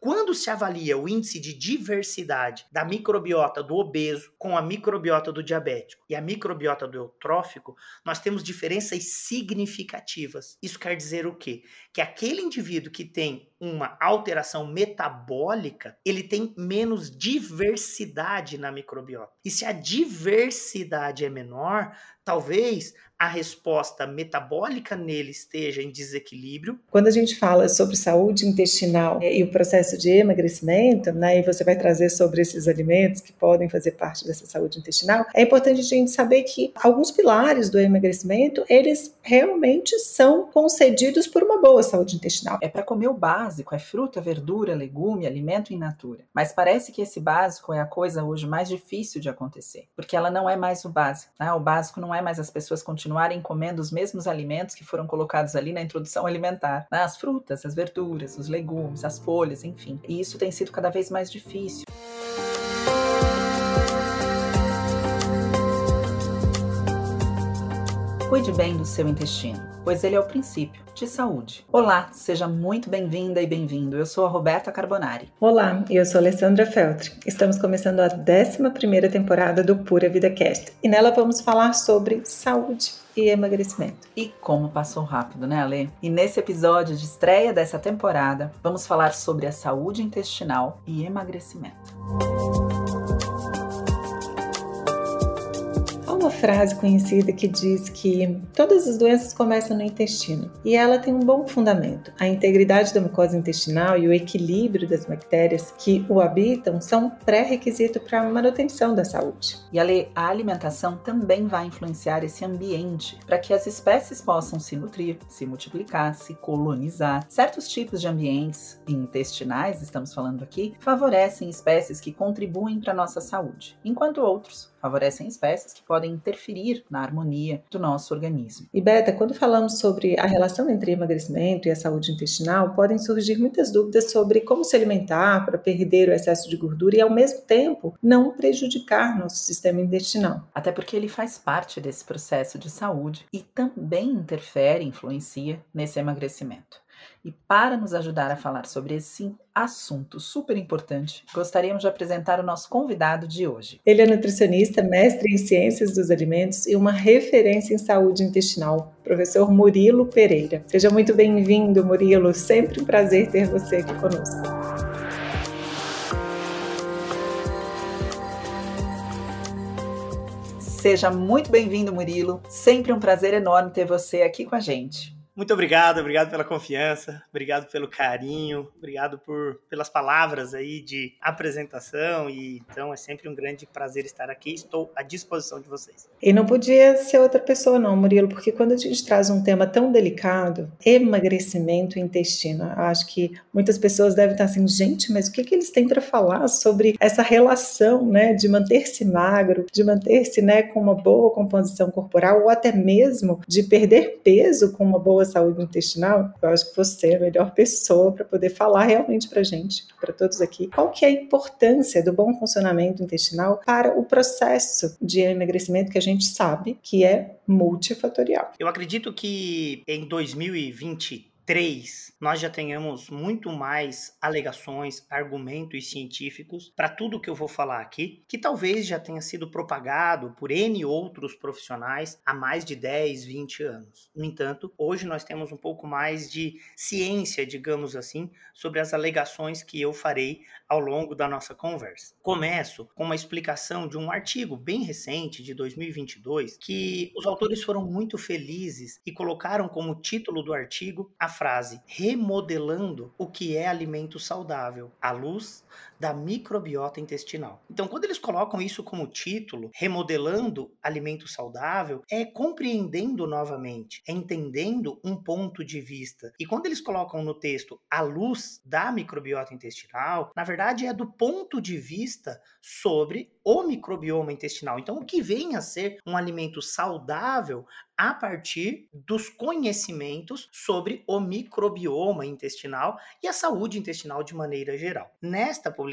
Quando se avalia o índice de diversidade da microbiota do obeso com a microbiota do diabético e a microbiota do eutrófico, nós temos diferenças significativas. Isso quer dizer o quê? Que aquele indivíduo que tem uma alteração metabólica, ele tem menos diversidade na microbiota. E se a diversidade é menor, talvez a resposta metabólica nele esteja em desequilíbrio. Quando a gente fala sobre saúde intestinal e o processo de emagrecimento, né, e você vai trazer sobre esses alimentos que podem fazer parte dessa saúde intestinal, é importante a gente saber que alguns pilares do emagrecimento, eles realmente são concedidos por uma boa saúde intestinal. É para comer o básico, é fruta, verdura, legume, alimento in natura. Mas parece que esse básico é a coisa hoje mais difícil de acontecer, porque ela não é mais o básico. Né? O básico não é mais as pessoas continuarem continuarem comendo os mesmos alimentos que foram colocados ali na introdução alimentar, né? as frutas, as verduras, os legumes, as folhas, enfim. E isso tem sido cada vez mais difícil. Cuide bem do seu intestino, pois ele é o princípio de saúde. Olá, seja muito bem-vinda e bem-vindo. Eu sou a Roberta Carbonari. Olá, eu sou a Alessandra Feltri. Estamos começando a 11ª temporada do Pura Vida Cast e nela vamos falar sobre saúde e emagrecimento. E como passou rápido, né, Ale? E nesse episódio de estreia dessa temporada, vamos falar sobre a saúde intestinal e emagrecimento. Uma frase conhecida que diz que todas as doenças começam no intestino e ela tem um bom fundamento. A integridade da mucosa intestinal e o equilíbrio das bactérias que o habitam são pré-requisito para a manutenção da saúde. E a alimentação também vai influenciar esse ambiente para que as espécies possam se nutrir, se multiplicar, se colonizar. Certos tipos de ambientes intestinais, estamos falando aqui, favorecem espécies que contribuem para a nossa saúde, enquanto outros favorecem espécies que podem interferir na harmonia do nosso organismo. E Beta, quando falamos sobre a relação entre emagrecimento e a saúde intestinal, podem surgir muitas dúvidas sobre como se alimentar para perder o excesso de gordura e ao mesmo tempo não prejudicar nosso sistema intestinal. Até porque ele faz parte desse processo de saúde e também interfere, influencia nesse emagrecimento. E para nos ajudar a falar sobre esse assunto super importante, gostaríamos de apresentar o nosso convidado de hoje. Ele é nutricionista, mestre em ciências dos alimentos e uma referência em saúde intestinal, professor Murilo Pereira. Seja muito bem-vindo, Murilo. Sempre um prazer ter você aqui conosco. Seja muito bem-vindo, Murilo. Sempre um prazer enorme ter você aqui com a gente. Muito obrigado, obrigado pela confiança, obrigado pelo carinho, obrigado por pelas palavras aí de apresentação e então é sempre um grande prazer estar aqui. Estou à disposição de vocês. E não podia ser outra pessoa não, Murilo, porque quando a gente traz um tema tão delicado, emagrecimento intestino, acho que muitas pessoas devem estar assim, gente, mas o que que eles têm para falar sobre essa relação, né, de manter-se magro, de manter-se, né, com uma boa composição corporal ou até mesmo de perder peso com uma boa saúde intestinal, eu acho que você é a melhor pessoa para poder falar realmente para gente, para todos aqui, qual que é a importância do bom funcionamento intestinal para o processo de emagrecimento que a gente sabe que é multifatorial. Eu acredito que em 2020 3, nós já tenhamos muito mais alegações, argumentos científicos para tudo que eu vou falar aqui, que talvez já tenha sido propagado por N outros profissionais há mais de 10, 20 anos. No entanto, hoje nós temos um pouco mais de ciência, digamos assim, sobre as alegações que eu farei ao longo da nossa conversa. Começo com uma explicação de um artigo bem recente, de 2022, que os autores foram muito felizes e colocaram como título do artigo a frase remodelando o que é alimento saudável. À luz da microbiota intestinal. Então, quando eles colocam isso como título, remodelando alimento saudável, é compreendendo novamente, é entendendo um ponto de vista. E quando eles colocam no texto à luz da microbiota intestinal, na verdade é do ponto de vista sobre o microbioma intestinal. Então, o que vem a ser um alimento saudável a partir dos conhecimentos sobre o microbioma intestinal e a saúde intestinal de maneira geral. Nesta publicação,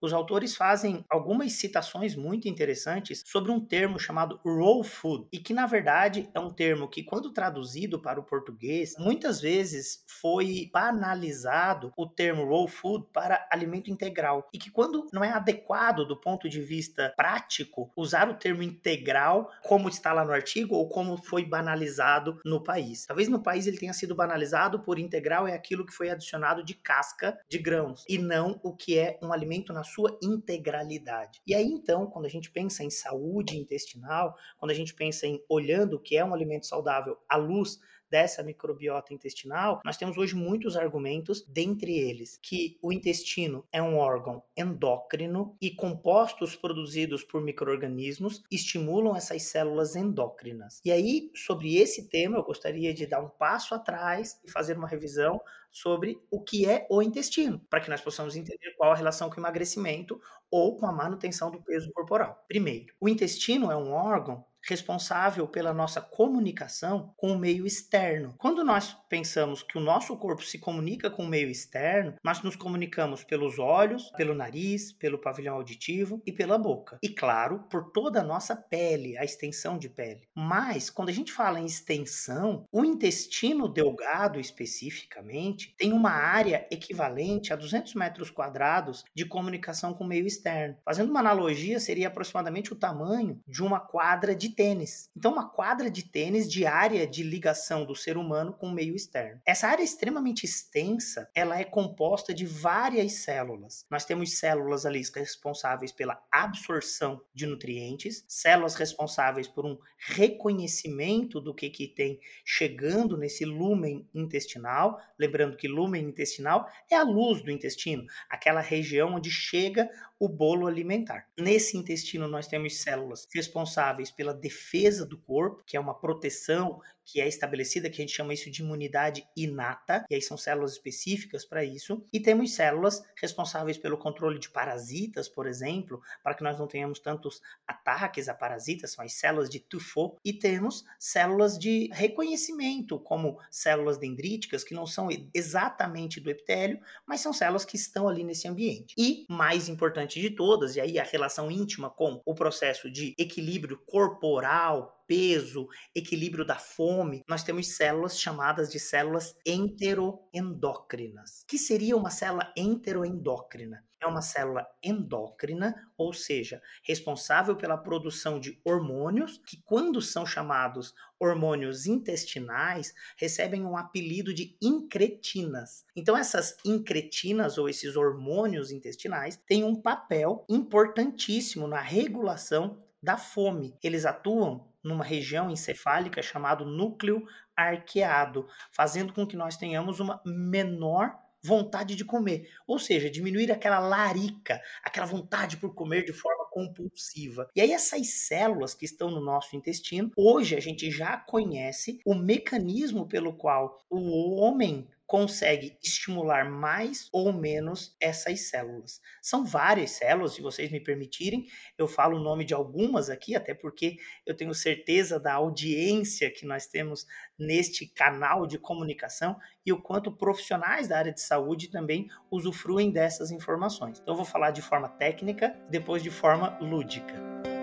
os autores fazem algumas citações muito interessantes sobre um termo chamado raw food e que na verdade é um termo que quando traduzido para o português, muitas vezes foi banalizado o termo raw food para alimento integral e que quando não é adequado do ponto de vista prático usar o termo integral como está lá no artigo ou como foi banalizado no país. Talvez no país ele tenha sido banalizado por integral é aquilo que foi adicionado de casca de grãos e não o que é um alimento na sua integralidade. E aí então, quando a gente pensa em saúde intestinal, quando a gente pensa em olhando o que é um alimento saudável à luz dessa microbiota intestinal, nós temos hoje muitos argumentos, dentre eles que o intestino é um órgão endócrino e compostos produzidos por microorganismos estimulam essas células endócrinas. E aí, sobre esse tema, eu gostaria de dar um passo atrás e fazer uma revisão sobre o que é o intestino, para que nós possamos entender qual a relação com o emagrecimento ou com a manutenção do peso corporal. Primeiro, o intestino é um órgão responsável pela nossa comunicação com o meio externo. Quando nós pensamos que o nosso corpo se comunica com o meio externo, nós nos comunicamos pelos olhos, pelo nariz, pelo pavilhão auditivo e pela boca. E claro, por toda a nossa pele, a extensão de pele. Mas quando a gente fala em extensão, o intestino delgado especificamente tem uma área equivalente a 200 metros quadrados de comunicação com o meio externo. Fazendo uma analogia, seria aproximadamente o tamanho de uma quadra de tênis. Então, uma quadra de tênis de área de ligação do ser humano com o meio externo. Essa área extremamente extensa, ela é composta de várias células. Nós temos células ali responsáveis pela absorção de nutrientes, células responsáveis por um reconhecimento do que, que tem chegando nesse lumen intestinal. Lembrando que lumen intestinal é a luz do intestino, aquela região onde chega o bolo alimentar. Nesse intestino, nós temos células responsáveis pela defesa do corpo, que é uma proteção que é estabelecida, que a gente chama isso de imunidade inata, e aí são células específicas para isso, e temos células responsáveis pelo controle de parasitas, por exemplo, para que nós não tenhamos tantos ataques a parasitas, são as células de Tufo, e temos células de reconhecimento, como células dendríticas, que não são exatamente do epitélio, mas são células que estão ali nesse ambiente. E, mais importante de todas, e aí a relação íntima com o processo de equilíbrio corporal, peso, equilíbrio da fome, nós temos células chamadas de células enteroendócrinas. O que seria uma célula enteroendócrina? É uma célula endócrina, ou seja, responsável pela produção de hormônios, que, quando são chamados hormônios intestinais, recebem um apelido de incretinas. Então, essas incretinas, ou esses hormônios intestinais, têm um papel importantíssimo na regulação da fome. Eles atuam numa região encefálica chamado núcleo arqueado, fazendo com que nós tenhamos uma menor vontade de comer, ou seja, diminuir aquela larica, aquela vontade por comer de forma compulsiva. E aí essas células que estão no nosso intestino, hoje a gente já conhece o mecanismo pelo qual o homem consegue estimular mais ou menos essas células. São várias células, se vocês me permitirem, eu falo o nome de algumas aqui, até porque eu tenho certeza da audiência que nós temos neste canal de comunicação e o quanto profissionais da área de saúde também usufruem dessas informações. Então eu vou falar de forma técnica, depois de forma lúdica.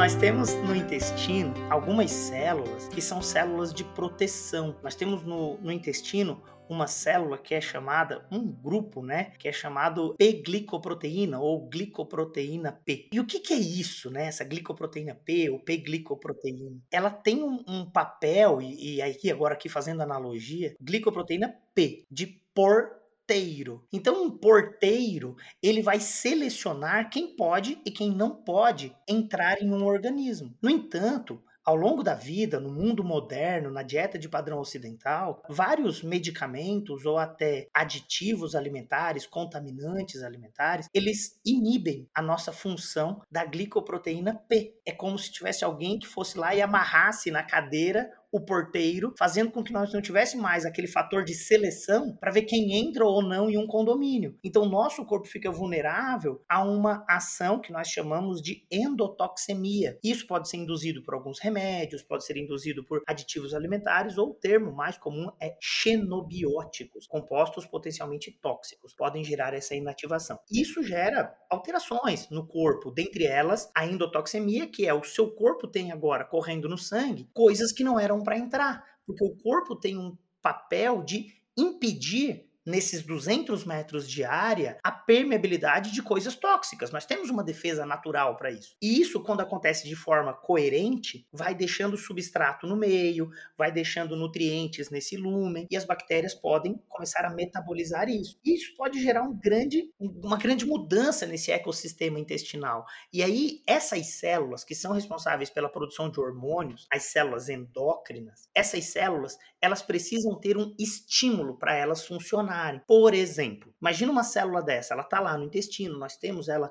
Nós temos no intestino algumas células que são células de proteção. Nós temos no, no intestino uma célula que é chamada, um grupo, né, que é chamado P-glicoproteína ou glicoproteína P. E o que, que é isso, né, essa glicoproteína P ou P-glicoproteína? Ela tem um, um papel, e, e aqui agora aqui fazendo analogia, glicoproteína P, de por porteiro. Então, um porteiro, ele vai selecionar quem pode e quem não pode entrar em um organismo. No entanto, ao longo da vida, no mundo moderno, na dieta de padrão ocidental, vários medicamentos ou até aditivos alimentares, contaminantes alimentares, eles inibem a nossa função da glicoproteína P. É como se tivesse alguém que fosse lá e amarrasse na cadeira o porteiro, fazendo com que nós não tivéssemos mais aquele fator de seleção para ver quem entra ou não em um condomínio. Então, nosso corpo fica vulnerável a uma ação que nós chamamos de endotoxemia. Isso pode ser induzido por alguns remédios, pode ser induzido por aditivos alimentares, ou o termo mais comum é xenobióticos, compostos potencialmente tóxicos, podem gerar essa inativação. Isso gera alterações no corpo, dentre elas a endotoxemia, que é o seu corpo tem agora correndo no sangue coisas que não eram para entrar, porque o corpo tem um papel de impedir nesses 200 metros de área a permeabilidade de coisas tóxicas. Nós temos uma defesa natural para isso. E isso, quando acontece de forma coerente, vai deixando substrato no meio, vai deixando nutrientes nesse lumen e as bactérias podem começar a metabolizar isso. Isso pode gerar um grande, uma grande mudança nesse ecossistema intestinal. E aí, essas células que são responsáveis pela produção de hormônios, as células endócrinas, essas células, elas precisam ter um estímulo para elas funcionarem funcionarem. Por exemplo, imagina uma célula dessa, ela está lá no intestino, nós temos ela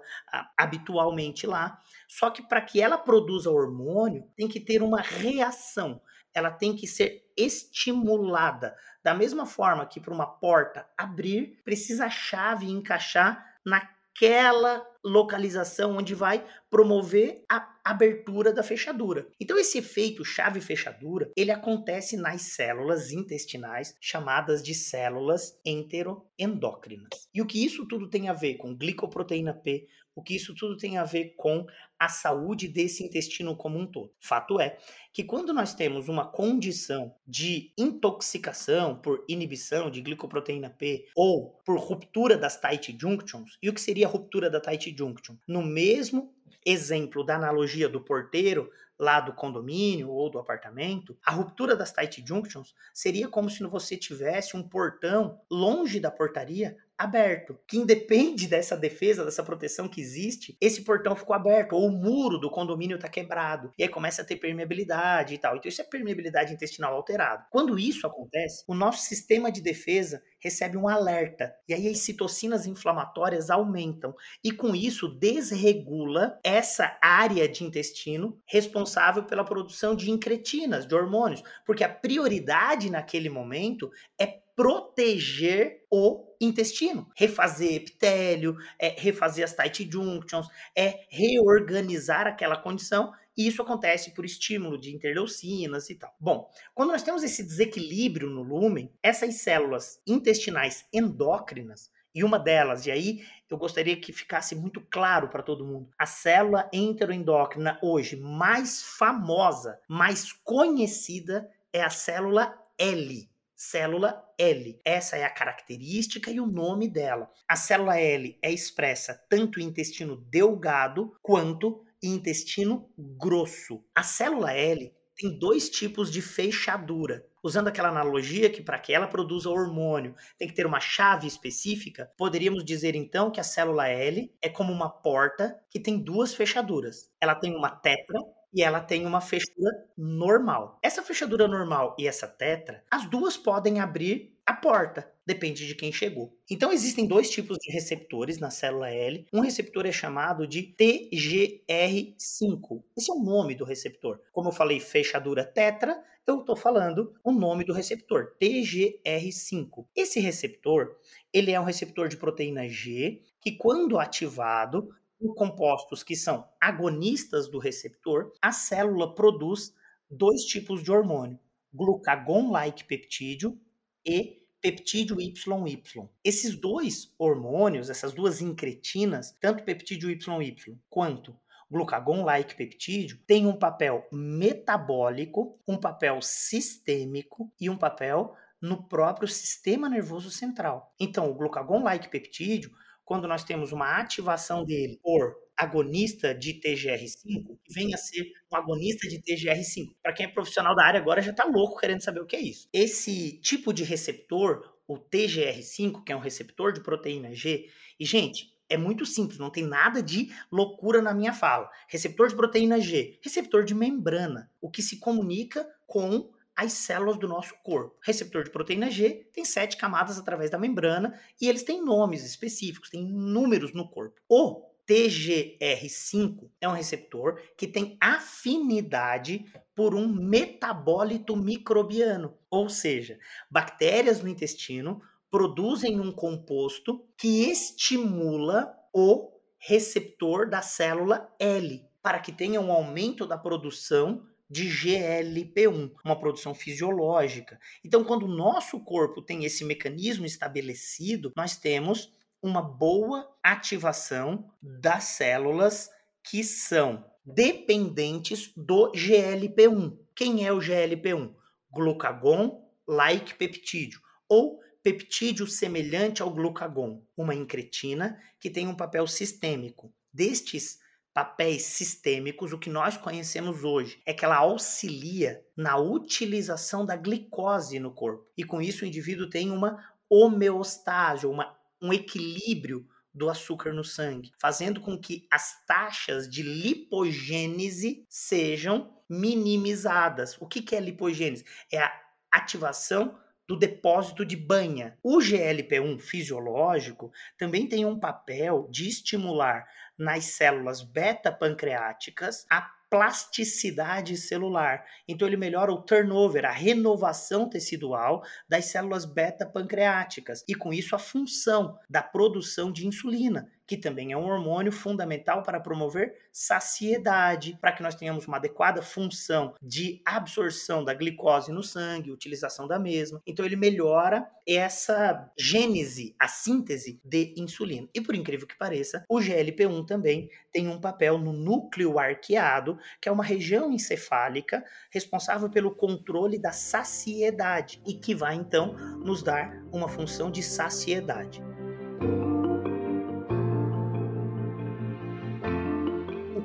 habitualmente lá, só que para que ela produza hormônio, tem que ter uma reação, ela tem que ser estimulada. Da mesma forma que para uma porta abrir, precisa a chave encaixar naquela localização onde vai promover a abertura da fechadura. Então esse efeito chave fechadura, ele acontece nas células intestinais chamadas de células enteroendócrinas. E o que isso tudo tem a ver com glicoproteína P, o que isso tudo tem a ver com a saúde desse intestino como um todo. Fato é que quando nós temos uma condição de intoxicação por inibição de glicoproteína P ou por ruptura das tight junctions, e o que seria a ruptura da tight junction? No mesmo exemplo da analogia do porteiro lá do condomínio ou do apartamento, a ruptura das tight junctions seria como se você tivesse um portão longe da portaria aberto, que independe dessa defesa, dessa proteção que existe, esse portão ficou aberto, ou o muro do condomínio está quebrado, e aí começa a ter permeabilidade e tal. Então isso é permeabilidade intestinal alterada. Quando isso acontece, o nosso sistema de defesa recebe um alerta, e aí as citocinas inflamatórias aumentam, e com isso desregula essa área de intestino responsável pela produção de incretinas, de hormônios, porque a prioridade naquele momento é proteger o intestino, refazer epitélio, é refazer as tight junctions, é reorganizar aquela condição e isso acontece por estímulo de interleucinas e tal. Bom, quando nós temos esse desequilíbrio no lúmen, essas células intestinais endócrinas, e uma delas, e aí eu gostaria que ficasse muito claro para todo mundo, a célula enteroendócrina hoje mais famosa, mais conhecida é a célula L célula L. Essa é a característica e o nome dela. A célula L é expressa tanto em intestino delgado quanto em intestino grosso. A célula L tem dois tipos de fechadura. Usando aquela analogia que para que ela produza hormônio tem que ter uma chave específica, poderíamos dizer então que a célula L é como uma porta que tem duas fechaduras. Ela tem uma tetra e ela tem uma fechadura normal. Essa fechadura normal e essa tetra, as duas podem abrir a porta, depende de quem chegou. Então existem dois tipos de receptores na célula L. Um receptor é chamado de TGR5. Esse é o nome do receptor. Como eu falei, fechadura tetra, eu estou falando o nome do receptor, TGR5. Esse receptor, ele é um receptor de proteína G que quando ativado por compostos que são agonistas do receptor, a célula produz dois tipos de hormônio: glucagon-like peptídeo e peptídeo YY. Esses dois hormônios, essas duas incretinas, tanto peptídeo YY quanto glucagon-like peptídeo, têm um papel metabólico, um papel sistêmico e um papel no próprio sistema nervoso central. Então, o glucagon-like peptídeo quando nós temos uma ativação dele por agonista de TGR5, que venha a ser um agonista de TGR5. Para quem é profissional da área agora já está louco querendo saber o que é isso. Esse tipo de receptor, o TGR5, que é um receptor de proteína G, e gente, é muito simples, não tem nada de loucura na minha fala. Receptor de proteína G, receptor de membrana, o que se comunica com as células do nosso corpo. Receptor de proteína G tem sete camadas através da membrana e eles têm nomes específicos, têm números no corpo. O TGR5 é um receptor que tem afinidade por um metabólito microbiano, ou seja, bactérias no intestino produzem um composto que estimula o receptor da célula L para que tenha um aumento da produção de GLP-1, uma produção fisiológica. Então, quando o nosso corpo tem esse mecanismo estabelecido, nós temos uma boa ativação das células que são dependentes do GLP-1. Quem é o GLP-1? Glucagon-like peptídeo ou peptídeo semelhante ao glucagon, uma incretina que tem um papel sistêmico. Destes papéis sistêmicos, o que nós conhecemos hoje é que ela auxilia na utilização da glicose no corpo. E com isso o indivíduo tem uma homeostase, uma, um equilíbrio do açúcar no sangue, fazendo com que as taxas de lipogênese sejam minimizadas. O que, que é lipogênese? É a ativação do depósito de banha. O GLP-1 fisiológico também tem um papel de estimular nas células beta-pancreáticas a plasticidade celular. Então ele melhora o turnover, a renovação tecidual das células beta-pancreáticas e com isso a função da produção de insulina, que também é um hormônio fundamental para promover saciedade, para que nós tenhamos uma adequada função de absorção da glicose no sangue, utilização da mesma. Então ele melhora essa gênese, a síntese de insulina. E por incrível que pareça, o GLP-1 também tem um papel no núcleo arqueado, que é uma região encefálica responsável pelo controle da saciedade e que vai então nos dar uma função de saciedade.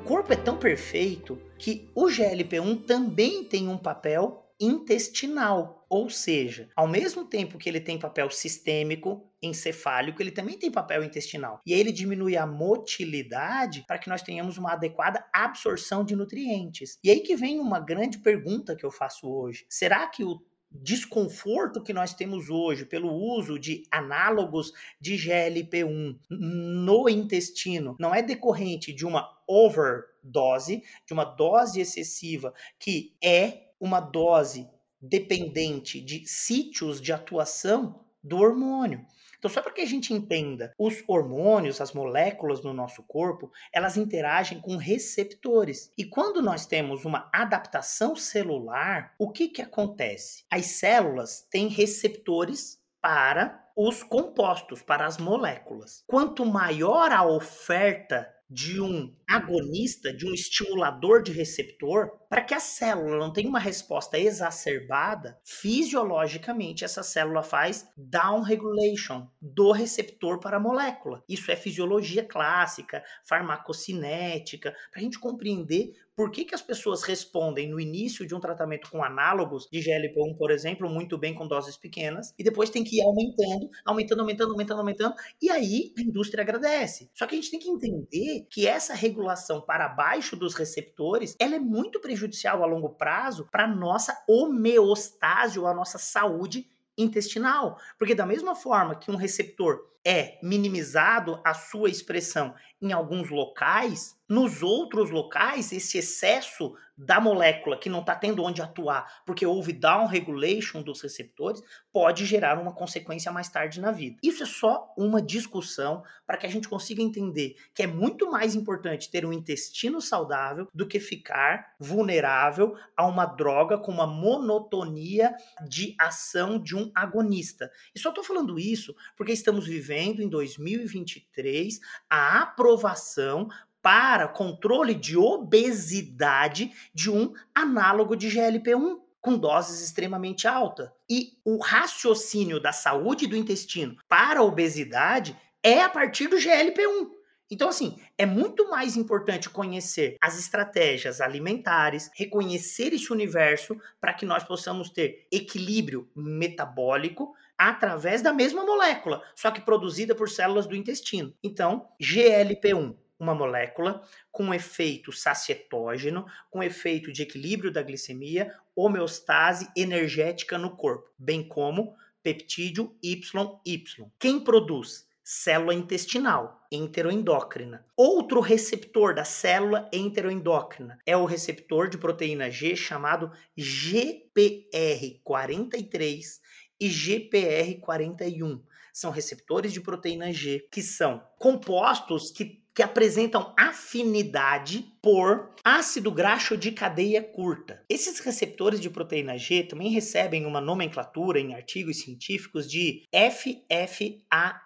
corpo é tão perfeito que o GLP-1 também tem um papel intestinal, ou seja, ao mesmo tempo que ele tem papel sistêmico, encefálico, ele também tem papel intestinal. E aí ele diminui a motilidade para que nós tenhamos uma adequada absorção de nutrientes. E aí que vem uma grande pergunta que eu faço hoje. Será que o desconforto que nós temos hoje pelo uso de análogos de GLP-1 no intestino não é decorrente de uma overdose, de uma dose excessiva que é uma dose dependente de sítios de atuação do hormônio. Então, só para que a gente entenda, os hormônios, as moléculas no nosso corpo, elas interagem com receptores. E quando nós temos uma adaptação celular, o que, que acontece? As células têm receptores para os compostos, para as moléculas. Quanto maior a oferta de um agonista, de um estimulador de receptor, para que a célula não tenha uma resposta exacerbada, fisiologicamente essa célula faz down regulation do receptor para a molécula. Isso é fisiologia clássica, farmacocinética, para a gente compreender por que, que as pessoas respondem no início de um tratamento com análogos de GLP-1, por exemplo, muito bem com doses pequenas, e depois tem que ir aumentando, aumentando, aumentando, aumentando, aumentando, e aí a indústria agradece. Só que a gente tem que entender que essa regulação para baixo dos receptores, ela é muito prejudicial a longo prazo para a nossa homeostase ou a nossa saúde intestinal. Porque da mesma forma que um receptor é minimizado a sua expressão em alguns locais, nos outros locais, esse excesso da molécula que não está tendo onde atuar, porque houve down regulation dos receptores, pode gerar uma consequência mais tarde na vida. Isso é só uma discussão para que a gente consiga entender que é muito mais importante ter um intestino saudável do que ficar vulnerável a uma droga com uma monotonia de ação de um agonista. E só estou falando isso porque estamos vivendo em 2023 a aprovação para controle de obesidade de um análogo de GLP-1 com doses extremamente altas. E o raciocínio da saúde do intestino para a obesidade é a partir do GLP-1. Então, assim, é muito mais importante conhecer as estratégias alimentares, reconhecer esse universo para que nós possamos ter equilíbrio metabólico através da mesma molécula, só que produzida por células do intestino. Então, GLP-1 uma molécula com efeito sacietógeno, com efeito de equilíbrio da glicemia, homeostase energética no corpo, bem como peptídeo YY. Quem produz? Célula intestinal, enteroendócrina. Outro receptor da célula enteroendócrina é o receptor de proteína G chamado GPR43 e GPR41. São receptores de proteína G que são compostos que que apresentam afinidade por ácido graxo de cadeia curta. Esses receptores de proteína G também recebem uma nomenclatura em artigos científicos de FFAR.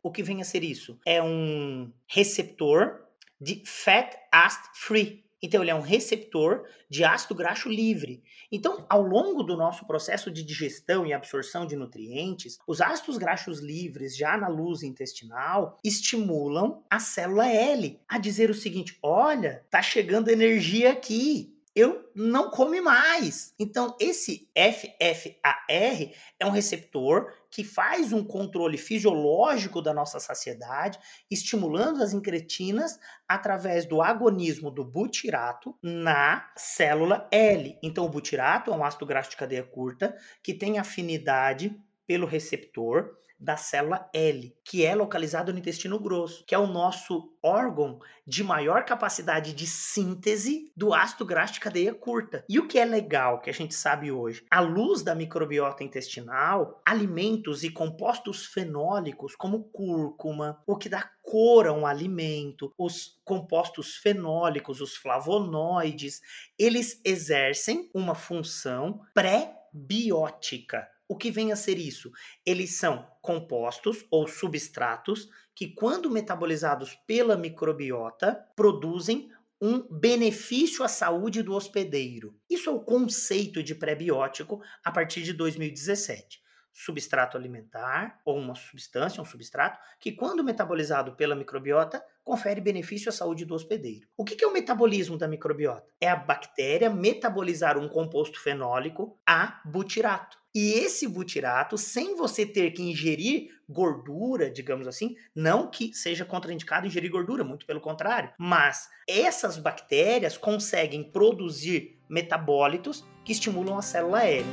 O que vem a ser isso? É um receptor de fat acid free, então, ele é um receptor de ácido graxo livre. Então, ao longo do nosso processo de digestão e absorção de nutrientes, os ácidos graxos livres, já na luz intestinal, estimulam a célula L a dizer o seguinte: olha, tá chegando energia aqui eu não come mais. Então, esse FFAR é um receptor que faz um controle fisiológico da nossa saciedade, estimulando as incretinas através do agonismo do butirato na célula L. Então, o butirato é um ácido graxo de cadeia curta que tem afinidade pelo receptor da célula L, que é localizado no intestino grosso, que é o nosso órgão de maior capacidade de síntese do ácido graxo de cadeia curta. E o que é legal, que a gente sabe hoje, à luz da microbiota intestinal, alimentos e compostos fenólicos como cúrcuma, o que dá cor a um alimento, os compostos fenólicos, os flavonoides, eles exercem uma função pré-biótica o que vem a ser isso? Eles são compostos ou substratos que, quando metabolizados pela microbiota, produzem um benefício à saúde do hospedeiro. Isso é o conceito de pré-biótico a partir de 2017 substrato alimentar ou uma substância, um substrato, que quando metabolizado pela microbiota, confere benefício à saúde do hospedeiro. O que é o metabolismo da microbiota? É a bactéria metabolizar um composto fenólico a butirato. E esse butirato, sem você ter que ingerir gordura, digamos assim, não que seja contraindicado ingerir gordura, muito pelo contrário, mas essas bactérias conseguem produzir metabólitos que estimulam a célula L.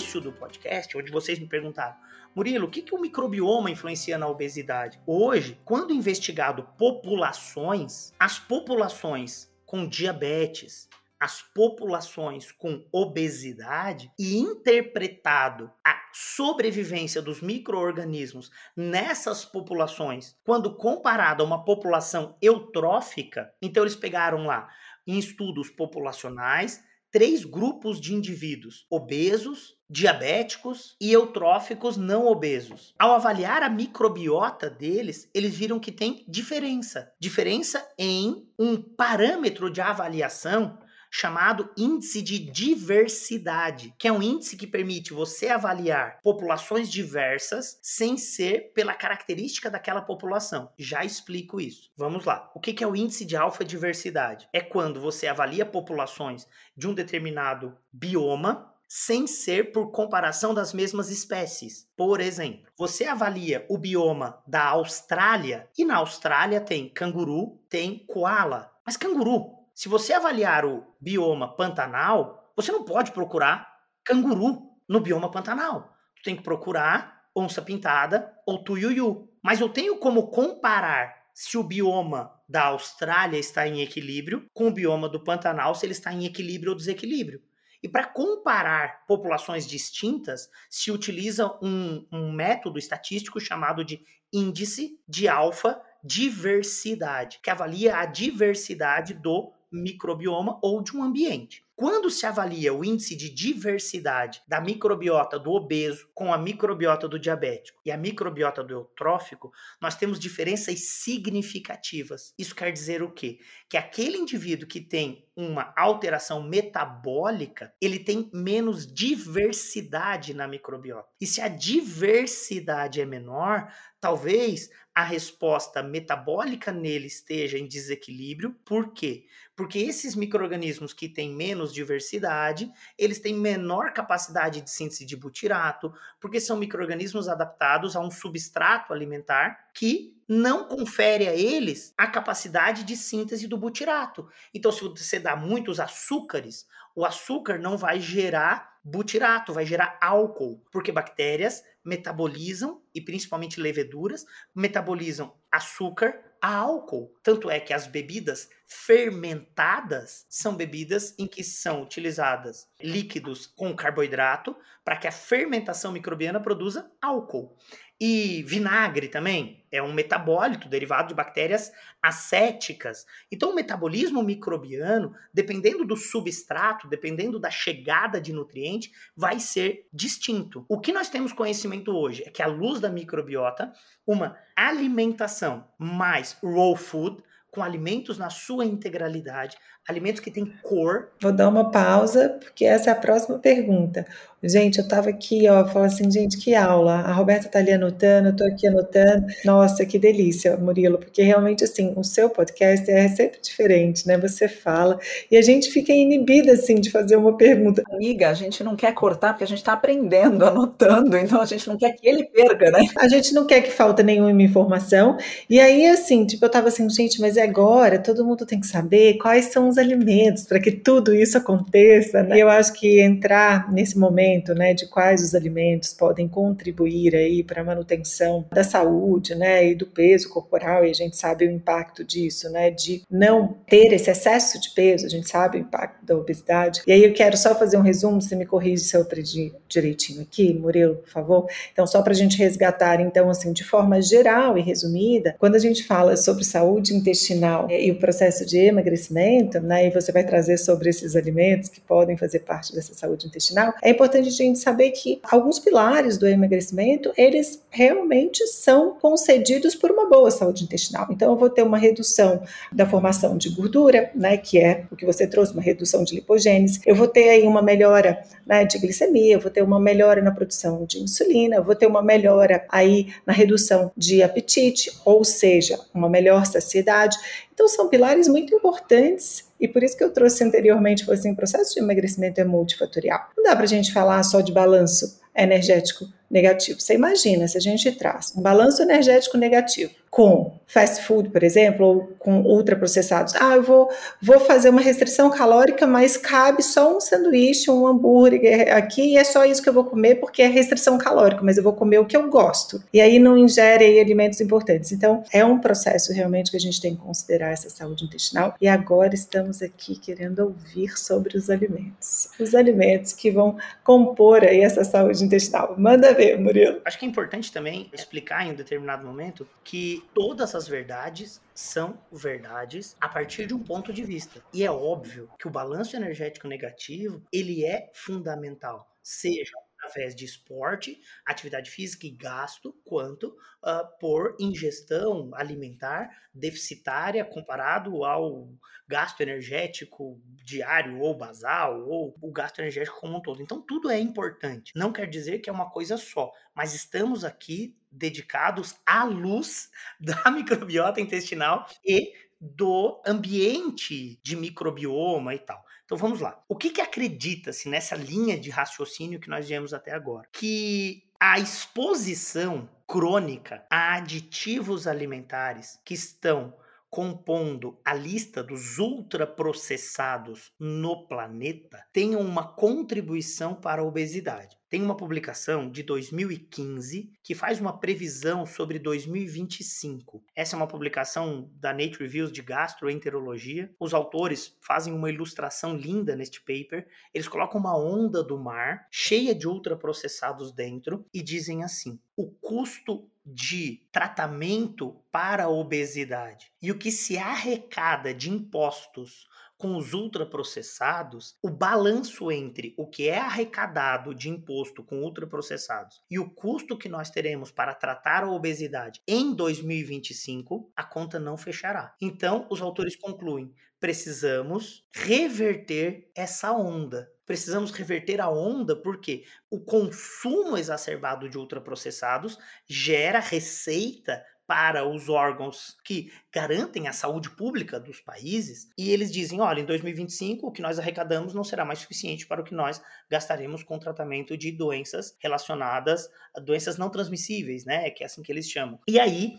início do podcast, onde vocês me perguntaram, Murilo, o que, que o microbioma influencia na obesidade? Hoje, quando investigado populações, as populações com diabetes, as populações com obesidade e interpretado a sobrevivência dos micro-organismos nessas populações, quando comparado a uma população eutrófica, então eles pegaram lá em estudos populacionais três grupos de indivíduos: obesos, diabéticos e eutróficos não obesos. Ao avaliar a microbiota deles, eles viram que tem diferença. Diferença em um parâmetro de avaliação chamado índice de diversidade, que é um índice que permite você avaliar populações diversas sem ser pela característica daquela população. Já explico isso. Vamos lá. O que é o índice de alfa diversidade? É quando você avalia populações de um determinado bioma sem ser por comparação das mesmas espécies. Por exemplo, você avalia o bioma da Austrália e na Austrália tem canguru, tem koala. Mas canguru se você avaliar o bioma Pantanal, você não pode procurar canguru no bioma Pantanal. Tu tem que procurar onça pintada ou tuiuiu. Mas eu tenho como comparar se o bioma da Austrália está em equilíbrio com o bioma do Pantanal, se ele está em equilíbrio ou desequilíbrio. E para comparar populações distintas, se utiliza um, um método estatístico chamado de índice de alfa diversidade, que avalia a diversidade do microbioma ou de um ambiente. Quando se avalia o índice de diversidade da microbiota do obeso com a microbiota do diabético e a microbiota do eutrófico, nós temos diferenças significativas. Isso quer dizer o quê? Que aquele indivíduo que tem uma alteração metabólica, ele tem menos diversidade na microbiota. E se a diversidade é menor, talvez a resposta metabólica nele esteja em desequilíbrio. Por quê? Porque esses micro-organismos que têm menos diversidade, eles têm menor capacidade de síntese de butirato, porque são micro-organismos adaptados a um substrato alimentar que não confere a eles a capacidade de síntese do butirato. Então, se você dá muitos açúcares, o açúcar não vai gerar butirato, vai gerar álcool, porque bactérias metabolizam, e principalmente leveduras, metabolizam açúcar a álcool. Tanto é que as bebidas fermentadas são bebidas em que são utilizadas líquidos com carboidrato para que a fermentação microbiana produza álcool. E vinagre também é um metabólito derivado de bactérias acéticas. Então, o metabolismo microbiano, dependendo do substrato, dependendo da chegada de nutriente, vai ser distinto. O que nós temos conhecimento hoje é que, à luz da microbiota, uma alimentação mais raw food, com alimentos na sua integralidade, alimentos que têm cor. Vou dar uma pausa, porque essa é a próxima pergunta. Gente, eu estava aqui, ó, falo assim, gente, que aula. A Roberta está ali anotando, eu estou aqui anotando. Nossa, que delícia, Murilo, porque realmente, assim, o seu podcast é sempre diferente, né? Você fala e a gente fica inibida, assim, de fazer uma pergunta. Amiga, a gente não quer cortar, porque a gente está aprendendo, anotando, então a gente não quer que ele perca, né? A gente não quer que falte nenhuma informação. E aí, assim, tipo, eu estava assim, gente, mas é agora, todo mundo tem que saber quais são os alimentos para que tudo isso aconteça, né? E eu acho que entrar nesse momento né, de quais os alimentos podem contribuir aí para a manutenção da saúde, né, e do peso corporal, e a gente sabe o impacto disso, né, de não ter esse excesso de peso, a gente sabe o impacto da obesidade. E aí eu quero só fazer um resumo, você me corrige se eu aprendi direitinho aqui, Murilo, por favor. Então, só para a gente resgatar, então, assim, de forma geral e resumida, quando a gente fala sobre saúde intestinal e o processo de emagrecimento, né, e você vai trazer sobre esses alimentos que podem fazer parte dessa saúde intestinal, é importante a gente saber que alguns pilares do emagrecimento, eles realmente são concedidos por uma boa saúde intestinal. Então, eu vou ter uma redução da formação de gordura, né, que é o que você trouxe, uma redução de lipogênese. Eu vou ter aí uma melhora né, de glicemia, eu vou ter uma melhora na produção de insulina, eu vou ter uma melhora aí na redução de apetite, ou seja, uma melhor saciedade. Então, são pilares muito importantes e por isso que eu trouxe anteriormente, assim, o processo de emagrecimento é multifatorial. Não dá para a gente falar só de balanço energético negativo. Você imagina se a gente traz um balanço energético negativo com fast food, por exemplo, ou com ultraprocessados. Ah, eu vou, vou fazer uma restrição calórica, mas cabe só um sanduíche, um hambúrguer aqui e é só isso que eu vou comer porque é restrição calórica, mas eu vou comer o que eu gosto. E aí não ingere aí alimentos importantes. Então, é um processo realmente que a gente tem que considerar essa saúde intestinal. E agora estamos aqui querendo ouvir sobre os alimentos. Os alimentos que vão compor aí essa saúde intestinal. Manda Murilo. Acho que é importante também explicar em um determinado momento que todas as verdades são verdades a partir de um ponto de vista. E é óbvio que o balanço energético negativo, ele é fundamental, seja através de esporte, atividade física e gasto, quanto uh, por ingestão alimentar deficitária comparado ao gasto energético diário ou basal ou o gasto energético como um todo. Então tudo é importante. Não quer dizer que é uma coisa só, mas estamos aqui dedicados à luz da microbiota intestinal e do ambiente de microbioma e tal. Então vamos lá. O que, que acredita-se nessa linha de raciocínio que nós viemos até agora? Que a exposição crônica a aditivos alimentares que estão compondo a lista dos ultraprocessados no planeta tenham uma contribuição para a obesidade. Tem uma publicação de 2015 que faz uma previsão sobre 2025. Essa é uma publicação da Nature Reviews de Gastroenterologia. Os autores fazem uma ilustração linda neste paper. Eles colocam uma onda do mar cheia de ultraprocessados dentro e dizem assim: o custo de tratamento para a obesidade e o que se arrecada de impostos com os ultraprocessados, o balanço entre o que é arrecadado de imposto com ultraprocessados e o custo que nós teremos para tratar a obesidade em 2025, a conta não fechará. Então, os autores concluem: precisamos reverter essa onda precisamos reverter a onda, porque o consumo exacerbado de ultraprocessados gera receita para os órgãos que garantem a saúde pública dos países, e eles dizem: olha, em 2025 o que nós arrecadamos não será mais suficiente para o que nós gastaremos com tratamento de doenças relacionadas a doenças não transmissíveis, né? Que é assim que eles chamam. E aí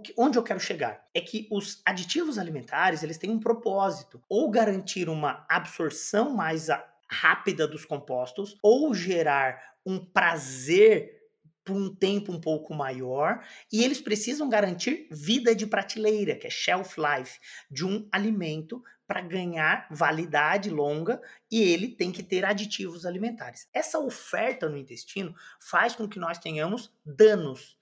que, onde eu quero chegar é que os aditivos alimentares eles têm um propósito, ou garantir uma absorção mais rápida dos compostos, ou gerar um prazer por um tempo um pouco maior e eles precisam garantir vida de prateleira, que é shelf life, de um alimento para ganhar validade longa e ele tem que ter aditivos alimentares. Essa oferta no intestino faz com que nós tenhamos danos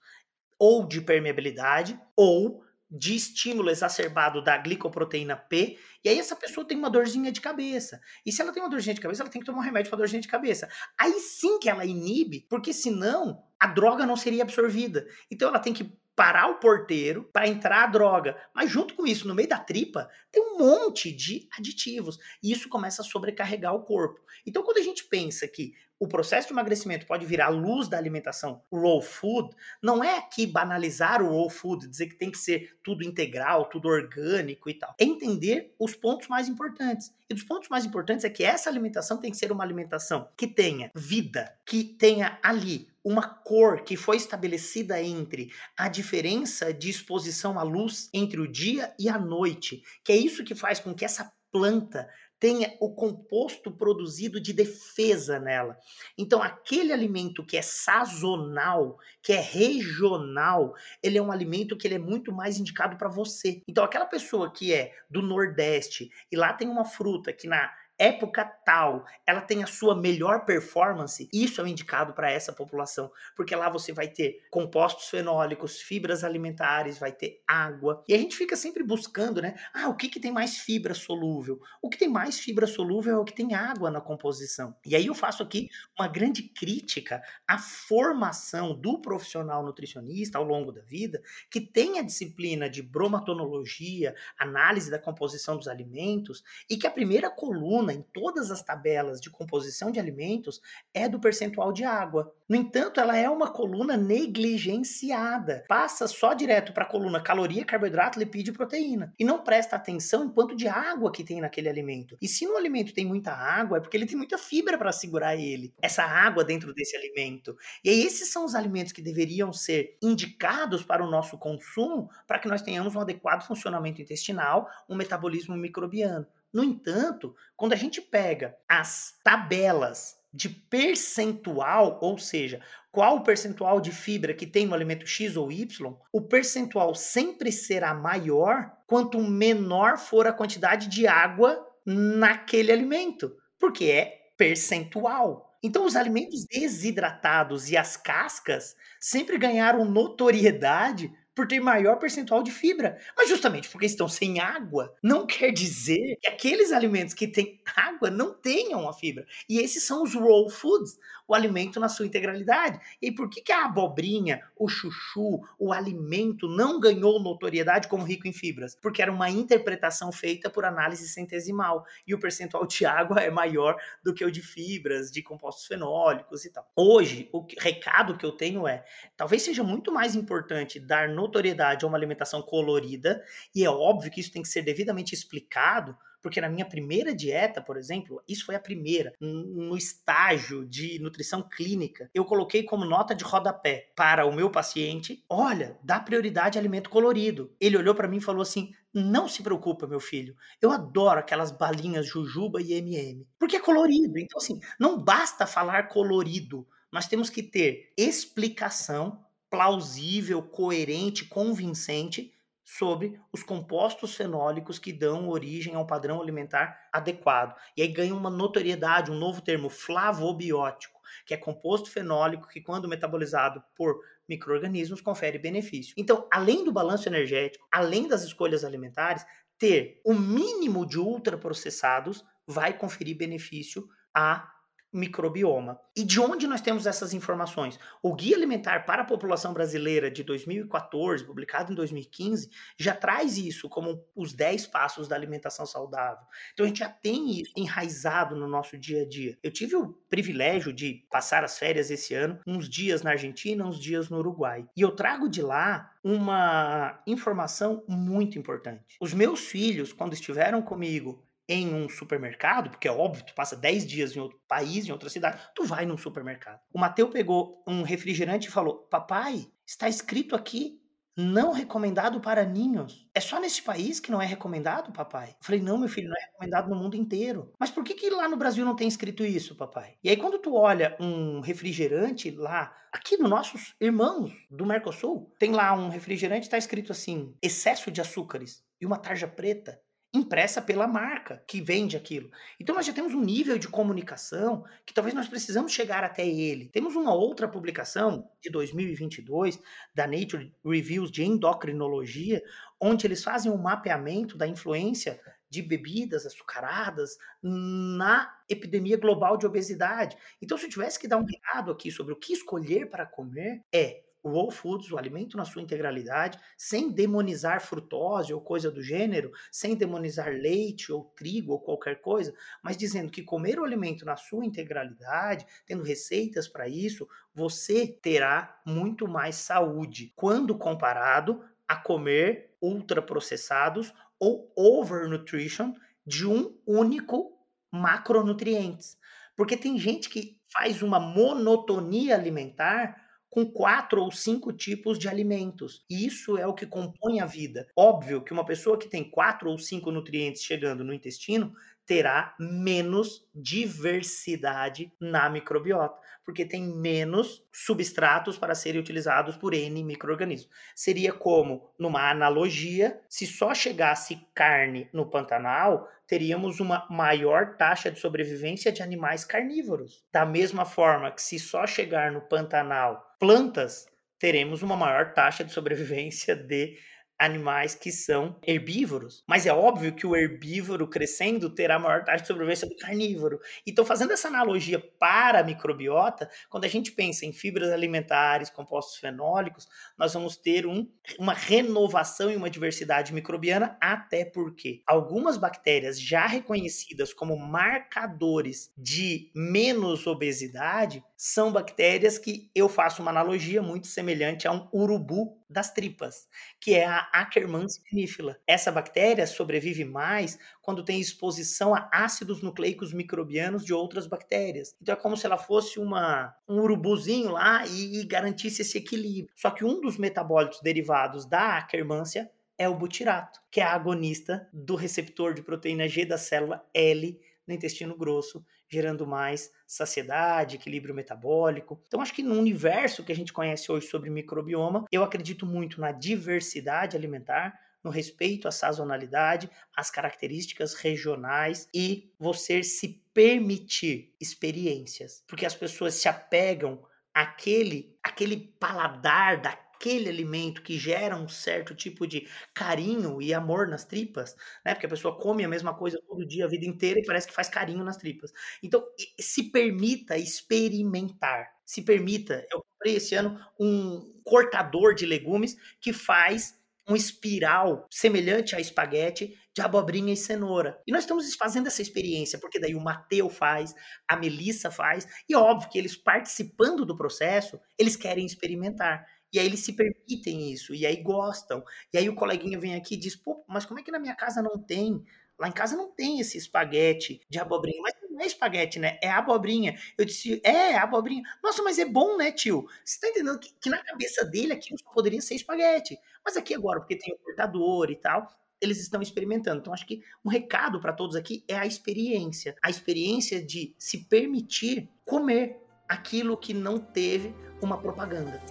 ou de permeabilidade ou de estímulo exacerbado da glicoproteína P, e aí essa pessoa tem uma dorzinha de cabeça. E se ela tem uma dorzinha de cabeça, ela tem que tomar um remédio para dorzinha de cabeça. Aí sim que ela inibe, porque senão a droga não seria absorvida. Então ela tem que parar o porteiro para entrar a droga. Mas junto com isso, no meio da tripa, tem um monte de aditivos. E isso começa a sobrecarregar o corpo. Então, quando a gente pensa que o processo de emagrecimento pode virar luz da alimentação raw food, não é aqui banalizar o raw food, dizer que tem que ser tudo integral, tudo orgânico e tal. É entender os pontos mais importantes. E dos pontos mais importantes é que essa alimentação tem que ser uma alimentação que tenha vida, que tenha ali uma cor que foi estabelecida entre a diferença de exposição à luz entre o dia e a noite, que é isso que faz com que essa planta tenha o composto produzido de defesa nela. Então, aquele alimento que é sazonal, que é regional, ele é um alimento que ele é muito mais indicado para você. Então, aquela pessoa que é do Nordeste e lá tem uma fruta que na época tal ela tem a sua melhor performance, isso é um indicado para essa população, porque lá você vai ter compostos fenólicos, fibras alimentares, vai ter água. E a gente fica sempre buscando, né? Ah, o que, que tem mais fibra solúvel? O que tem mais fibra solúvel é o que tem água na composição. E aí eu faço aqui uma grande crítica à formação do profissional nutricionista ao longo da vida, que tem a disciplina de bromatonologia, análise da composição dos alimentos, e que a primeira coluna em todas as tabelas de composição de alimentos é do percentual de água. No entanto, ela é uma coluna negligenciada. Passa só direto para a coluna caloria, carboidrato, lipídio e proteína. E não presta atenção em quanto de água que tem naquele alimento. E se no alimento tem muita água, é porque ele tem muita fibra para segurar ele. Essa água dentro desse alimento. E esses são os alimentos que deveriam ser indicados para o nosso consumo para que nós tenhamos um adequado funcionamento intestinal, um metabolismo microbiano. No entanto, quando a gente pega as tabelas de percentual, ou seja, qual o percentual de fibra que tem no alimento X ou Y, o percentual sempre será maior quanto menor for a quantidade de água naquele alimento, porque é percentual. Então, os alimentos desidratados e as cascas sempre ganharam notoriedade por ter maior percentual de fibra. Mas justamente porque estão sem água, não quer dizer que aqueles alimentos que têm água não tenham a fibra. E esses são os raw foods, o alimento na sua integralidade. E por que, que a abobrinha, o chuchu, o alimento não ganhou notoriedade como rico em fibras? Porque era uma interpretação feita por análise centesimal. E o percentual de água é maior do que o de fibras, de compostos fenólicos e tal. Hoje, o recado que eu tenho é: talvez seja muito mais importante dar notoriedade a uma alimentação colorida, e é óbvio que isso tem que ser devidamente explicado porque na minha primeira dieta, por exemplo, isso foi a primeira, no estágio de nutrição clínica, eu coloquei como nota de rodapé para o meu paciente: olha, dá prioridade a alimento colorido. Ele olhou para mim e falou assim: não se preocupa, meu filho. Eu adoro aquelas balinhas jujuba e MM. Porque é colorido. Então, assim, não basta falar colorido. Nós temos que ter explicação plausível, coerente, convincente sobre os compostos fenólicos que dão origem a um padrão alimentar adequado. E aí ganha uma notoriedade, um novo termo, flavobiótico, que é composto fenólico que, quando metabolizado por micro-organismos, confere benefício. Então, além do balanço energético, além das escolhas alimentares, ter o mínimo de ultraprocessados vai conferir benefício a microbioma. E de onde nós temos essas informações? O Guia Alimentar para a População Brasileira de 2014, publicado em 2015, já traz isso como os 10 passos da alimentação saudável. Então a gente já tem isso enraizado no nosso dia a dia. Eu tive o privilégio de passar as férias esse ano, uns dias na Argentina, uns dias no Uruguai. E eu trago de lá uma informação muito importante. Os meus filhos, quando estiveram comigo em um supermercado, porque é óbvio, tu passa 10 dias em outro país, em outra cidade, tu vai num supermercado. O Mateu pegou um refrigerante e falou: Papai, está escrito aqui não recomendado para ninhos. É só nesse país que não é recomendado, papai? Eu falei, não, meu filho, não é recomendado no mundo inteiro. Mas por que, que lá no Brasil não tem escrito isso, papai? E aí, quando tu olha um refrigerante lá, aqui nos nossos irmãos do Mercosul, tem lá um refrigerante, está escrito assim, excesso de açúcares, e uma tarja preta impressa pela marca que vende aquilo. Então nós já temos um nível de comunicação que talvez nós precisamos chegar até ele. Temos uma outra publicação de 2022 da Nature Reviews de endocrinologia, onde eles fazem um mapeamento da influência de bebidas açucaradas na epidemia global de obesidade. Então, se eu tivesse que dar um recado aqui sobre o que escolher para comer, é o whole foods, o alimento na sua integralidade, sem demonizar frutose ou coisa do gênero, sem demonizar leite ou trigo ou qualquer coisa, mas dizendo que comer o alimento na sua integralidade, tendo receitas para isso, você terá muito mais saúde quando comparado a comer ultraprocessados ou overnutrition de um único macronutrientes. Porque tem gente que faz uma monotonia alimentar com quatro ou cinco tipos de alimentos. E isso é o que compõe a vida. Óbvio que uma pessoa que tem quatro ou cinco nutrientes chegando no intestino terá menos diversidade na microbiota, porque tem menos substratos para serem utilizados por N microorganismos. Seria como, numa analogia, se só chegasse carne no Pantanal, teríamos uma maior taxa de sobrevivência de animais carnívoros. Da mesma forma que se só chegar no Pantanal plantas, teremos uma maior taxa de sobrevivência de animais que são herbívoros. Mas é óbvio que o herbívoro crescendo terá maior taxa de sobrevivência do carnívoro. Então, fazendo essa analogia para a microbiota, quando a gente pensa em fibras alimentares, compostos fenólicos, nós vamos ter um, uma renovação e uma diversidade microbiana, até porque algumas bactérias já reconhecidas como marcadores de menos obesidade são bactérias que eu faço uma analogia muito semelhante a um urubu das tripas, que é a Akkermansia vinifila. Essa bactéria sobrevive mais quando tem exposição a ácidos nucleicos microbianos de outras bactérias. Então é como se ela fosse uma, um urubuzinho lá e, e garantisse esse equilíbrio. Só que um dos metabólitos derivados da Akkermansia é o butirato, que é agonista do receptor de proteína G da célula L no intestino grosso, gerando mais saciedade, equilíbrio metabólico. Então, acho que no universo que a gente conhece hoje sobre microbioma, eu acredito muito na diversidade alimentar, no respeito à sazonalidade, às características regionais e você se permitir experiências, porque as pessoas se apegam àquele, àquele paladar da aquele alimento que gera um certo tipo de carinho e amor nas tripas, né? Porque a pessoa come a mesma coisa todo dia, a vida inteira, e parece que faz carinho nas tripas. Então, se permita experimentar. Se permita. Eu comprei esse ano um cortador de legumes que faz um espiral semelhante a espaguete de abobrinha e cenoura. E nós estamos fazendo essa experiência, porque daí o Mateu faz, a Melissa faz, e óbvio que eles participando do processo, eles querem experimentar. E aí eles se permitem isso, e aí gostam. E aí o coleguinha vem aqui e diz: pô, mas como é que na minha casa não tem? Lá em casa não tem esse espaguete de abobrinha. Mas não é espaguete, né? É abobrinha. Eu disse, é, abobrinha. Nossa, mas é bom, né, tio? Você tá entendendo que, que na cabeça dele aquilo só poderia ser espaguete. Mas aqui agora, porque tem o cortador e tal, eles estão experimentando. Então, acho que um recado para todos aqui é a experiência. A experiência de se permitir comer aquilo que não teve uma propaganda.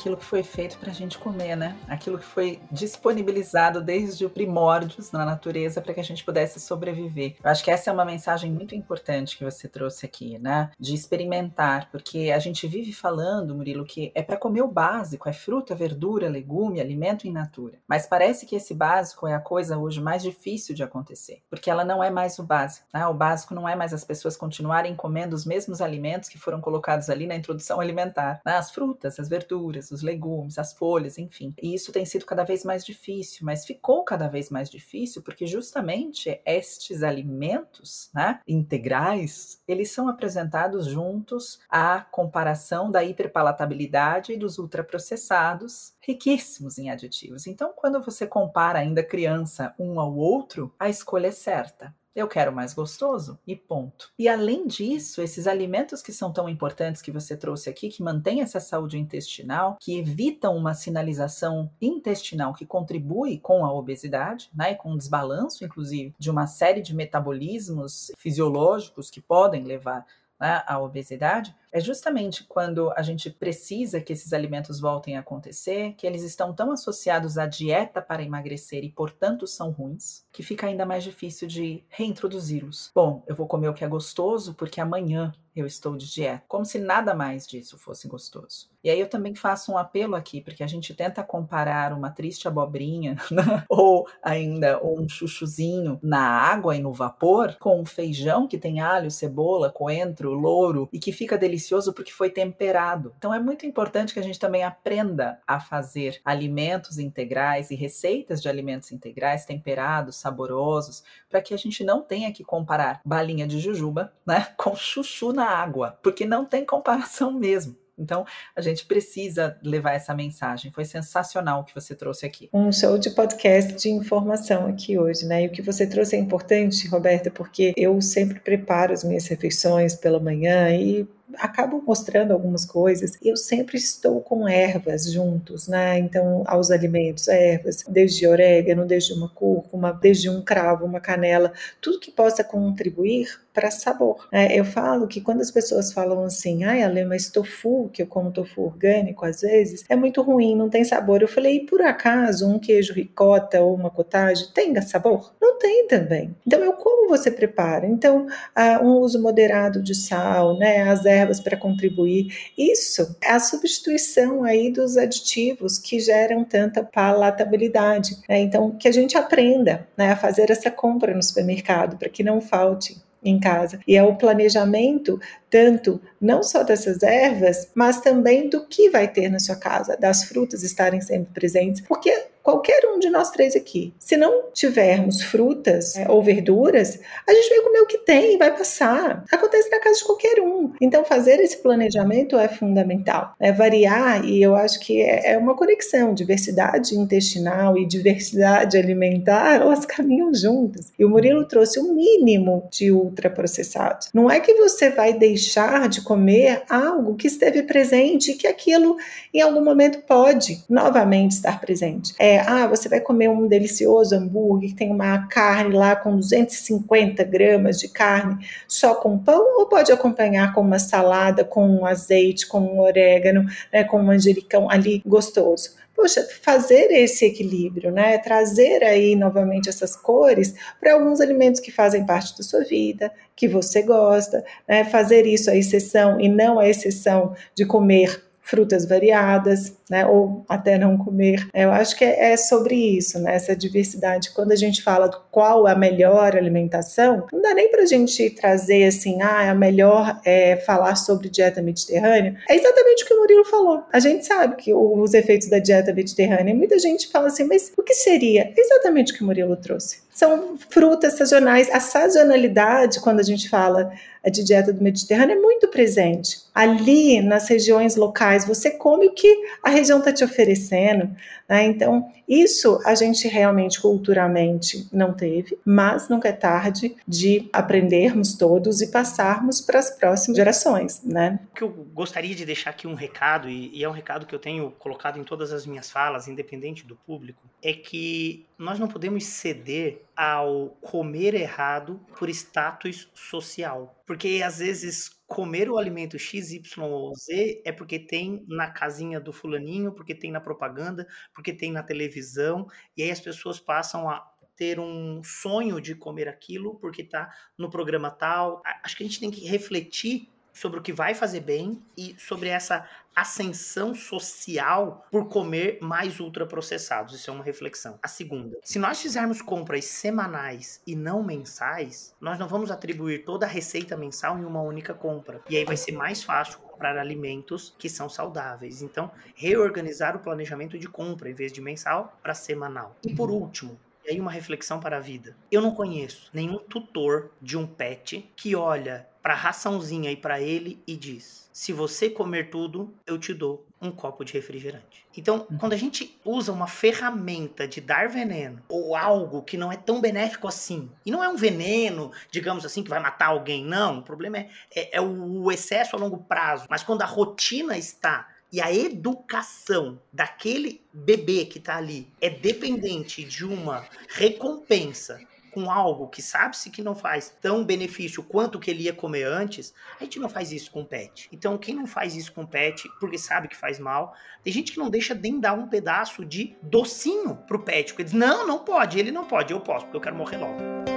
Aquilo que foi feito para a gente comer, né? Aquilo que foi disponibilizado desde o primórdios na natureza para que a gente pudesse sobreviver. Eu acho que essa é uma mensagem muito importante que você trouxe aqui, né? De experimentar, porque a gente vive falando, Murilo, que é para comer o básico, é fruta, verdura, legume, alimento in natura. Mas parece que esse básico é a coisa hoje mais difícil de acontecer, porque ela não é mais o básico. Né? O básico não é mais as pessoas continuarem comendo os mesmos alimentos que foram colocados ali na introdução alimentar, né? as frutas, as verduras, os legumes, as folhas, enfim. E isso tem sido cada vez mais difícil, mas ficou cada vez mais difícil porque justamente estes alimentos, né, integrais, eles são apresentados juntos à comparação da hiperpalatabilidade e dos ultraprocessados, riquíssimos em aditivos. Então, quando você compara ainda criança um ao outro, a escolha é certa. Eu quero mais gostoso e ponto. E além disso, esses alimentos que são tão importantes que você trouxe aqui, que mantêm essa saúde intestinal, que evitam uma sinalização intestinal que contribui com a obesidade, né, e com o desbalanço, inclusive, de uma série de metabolismos fisiológicos que podem levar né, à obesidade, é justamente quando a gente precisa que esses alimentos voltem a acontecer, que eles estão tão associados à dieta para emagrecer e, portanto, são ruins, que fica ainda mais difícil de reintroduzi-los. Bom, eu vou comer o que é gostoso porque amanhã eu estou de dieta, como se nada mais disso fosse gostoso. E aí eu também faço um apelo aqui, porque a gente tenta comparar uma triste abobrinha né? ou ainda um chuchuzinho na água e no vapor com um feijão que tem alho, cebola, coentro, louro e que fica delicioso porque foi temperado. Então é muito importante que a gente também aprenda a fazer alimentos integrais e receitas de alimentos integrais temperados, saborosos, para que a gente não tenha que comparar balinha de jujuba, né, com chuchu na água, porque não tem comparação mesmo. Então, a gente precisa levar essa mensagem. Foi sensacional o que você trouxe aqui. Um show de podcast de informação aqui hoje, né? E o que você trouxe é importante, Roberta, porque eu sempre preparo as minhas refeições pela manhã e acabo mostrando algumas coisas. Eu sempre estou com ervas juntos, né? Então, aos alimentos, ervas, desde orégano, desde uma cúrcuma, desde um cravo, uma canela, tudo que possa contribuir para sabor. É, eu falo que quando as pessoas falam assim, ai, Ale, mas tofu, que eu como tofu orgânico às vezes, é muito ruim, não tem sabor. Eu falei, e por acaso um queijo ricota ou uma cottage tem sabor? Não tem também. Então, eu como você prepara? Então, uh, um uso moderado de sal, né, as ervas para contribuir, isso é a substituição aí dos aditivos que geram tanta palatabilidade. Né? Então, que a gente aprenda né, a fazer essa compra no supermercado para que não falte em casa. E é o planejamento tanto não só dessas ervas, mas também do que vai ter na sua casa, das frutas estarem sempre presentes, porque qualquer um de nós três aqui, se não tivermos frutas é, ou verduras, a gente vai comer o que tem, vai passar. Acontece na casa de qualquer um. Então, fazer esse planejamento é fundamental. É variar, e eu acho que é, é uma conexão, diversidade intestinal e diversidade alimentar, elas caminham juntas. E o Murilo trouxe o um mínimo de ultraprocessados. Não é que você vai deixar de comer algo que esteve presente e que aquilo em algum momento pode novamente estar presente. É ah, você vai comer um delicioso hambúrguer que tem uma carne lá com 250 gramas de carne só com pão, ou pode acompanhar com uma salada, com um azeite, com um orégano, né, com um manjericão ali gostoso poxa, fazer esse equilíbrio, né? Trazer aí novamente essas cores para alguns alimentos que fazem parte da sua vida, que você gosta, né? Fazer isso a exceção e não a exceção de comer frutas variadas, né, ou até não comer. Eu acho que é, é sobre isso, né, essa diversidade. Quando a gente fala do qual é a melhor alimentação, não dá nem para a gente trazer assim, ah, a melhor é falar sobre dieta mediterrânea. É exatamente o que o Murilo falou. A gente sabe que os efeitos da dieta mediterrânea, muita gente fala assim, mas o que seria? É exatamente o que o Murilo trouxe. São frutas sazonais. A sazonalidade, quando a gente fala de dieta do Mediterrâneo, é muito presente. Ali, nas regiões locais, você come o que a região está te oferecendo. Né? Então, isso a gente realmente culturalmente não teve, mas nunca é tarde de aprendermos todos e passarmos para as próximas gerações. Né? O que eu gostaria de deixar aqui um recado, e, e é um recado que eu tenho colocado em todas as minhas falas, independente do público, é que nós não podemos ceder ao comer errado por status social. Porque às vezes comer o alimento X, Y ou Z é porque tem na casinha do fulaninho, porque tem na propaganda, porque tem na televisão, e aí as pessoas passam a ter um sonho de comer aquilo porque tá no programa tal. Acho que a gente tem que refletir sobre o que vai fazer bem e sobre essa ascensão social por comer mais ultraprocessados. Isso é uma reflexão. A segunda, se nós fizermos compras semanais e não mensais, nós não vamos atribuir toda a receita mensal em uma única compra. E aí vai ser mais fácil comprar alimentos que são saudáveis. Então, reorganizar o planejamento de compra em vez de mensal para semanal. E por último, e aí uma reflexão para a vida. Eu não conheço nenhum tutor de um pet que olha para raçãozinha e para ele e diz: se você comer tudo, eu te dou um copo de refrigerante. Então, uhum. quando a gente usa uma ferramenta de dar veneno ou algo que não é tão benéfico assim, e não é um veneno, digamos assim, que vai matar alguém, não. O problema é, é, é o excesso a longo prazo. Mas quando a rotina está e a educação daquele bebê que está ali é dependente de uma recompensa com algo que sabe-se que não faz tão benefício quanto que ele ia comer antes, a gente não faz isso com pet. Então, quem não faz isso com pet, porque sabe que faz mal, tem gente que não deixa nem dar um pedaço de docinho pro pet, porque diz, não, não pode, ele não pode, eu posso, porque eu quero morrer logo.